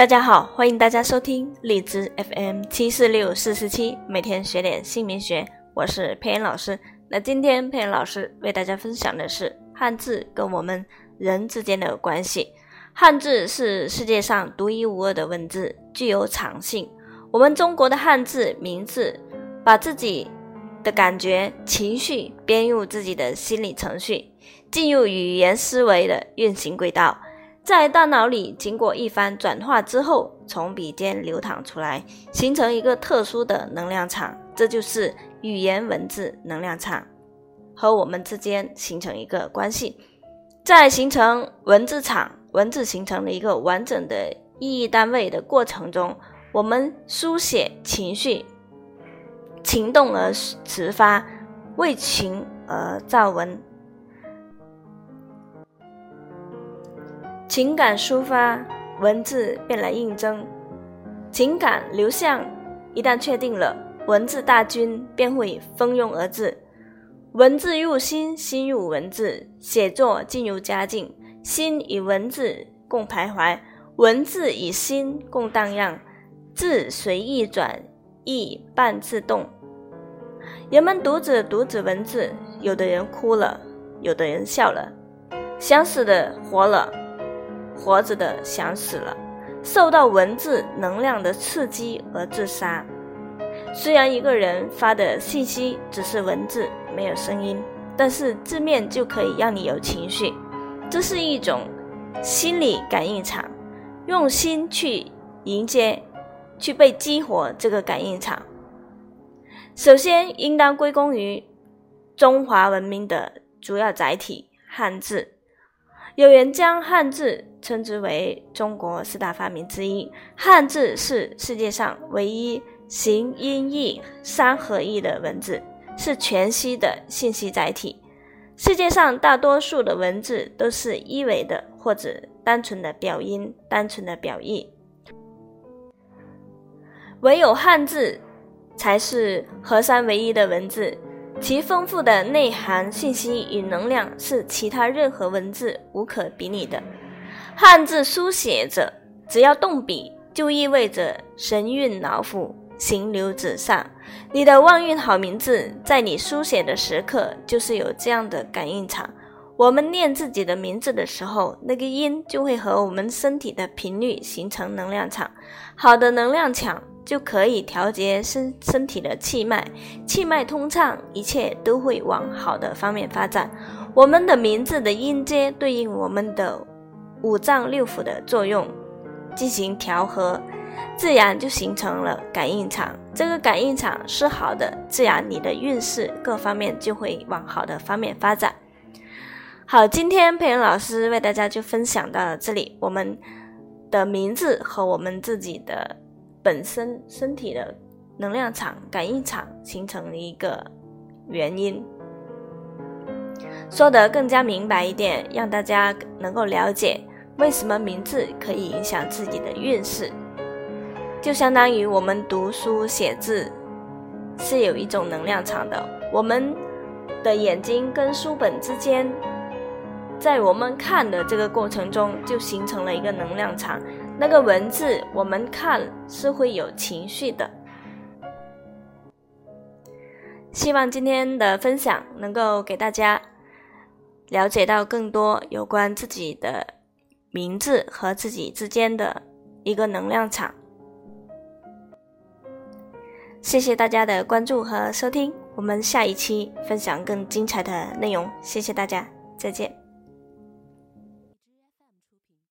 大家好，欢迎大家收听荔枝 FM 七四六四四七，每天学点姓名学，我是佩恩老师。那今天佩恩老师为大家分享的是汉字跟我们人之间的关系。汉字是世界上独一无二的文字，具有场性。我们中国的汉字名字，把自己的感觉、情绪编入自己的心理程序，进入语言思维的运行轨道。在大脑里经过一番转化之后，从笔尖流淌出来，形成一个特殊的能量场，这就是语言文字能量场，和我们之间形成一个关系。在形成文字场、文字形成了一个完整的意义单位的过程中，我们书写情绪，情动而词发，为情而造文。情感抒发，文字便来应征；情感流向，一旦确定了，文字大军便会蜂拥而至。文字入心，心入文字，写作进入佳境，心与文字共徘徊，文字与心共荡漾，字随意转，意半自动。人们读着读着文字，有的人哭了，有的人笑了，想死的活了。活着的想死了，受到文字能量的刺激而自杀。虽然一个人发的信息只是文字，没有声音，但是字面就可以让你有情绪。这是一种心理感应场，用心去迎接，去被激活这个感应场。首先，应当归功于中华文明的主要载体——汉字。有人将汉字称之为中国四大发明之一。汉字是世界上唯一形、音、义三合一的文字，是全息的信息载体。世界上大多数的文字都是一维的，或者单纯的表音、单纯的表意，唯有汉字才是合三为一的文字。其丰富的内涵、信息与能量是其他任何文字无可比拟的。汉字书写者，只要动笔，就意味着神韵脑腑，行流纸上。你的旺运好名字，在你书写的时刻，就是有这样的感应场。我们念自己的名字的时候，那个音就会和我们身体的频率形成能量场。好的能量场。就可以调节身身体的气脉，气脉通畅，一切都会往好的方面发展。我们的名字的音阶对应我们的五脏六腑的作用，进行调和，自然就形成了感应场。这个感应场是好的，自然你的运势各方面就会往好的方面发展。好，今天佩恩老师为大家就分享到这里。我们的名字和我们自己的。本身身体的能量场、感应场形成一个原因，说得更加明白一点，让大家能够了解为什么名字可以影响自己的运势，就相当于我们读书写字是有一种能量场的，我们的眼睛跟书本之间，在我们看的这个过程中就形成了一个能量场。那个文字我们看是会有情绪的。希望今天的分享能够给大家了解到更多有关自己的名字和自己之间的一个能量场。谢谢大家的关注和收听，我们下一期分享更精彩的内容。谢谢大家，再见。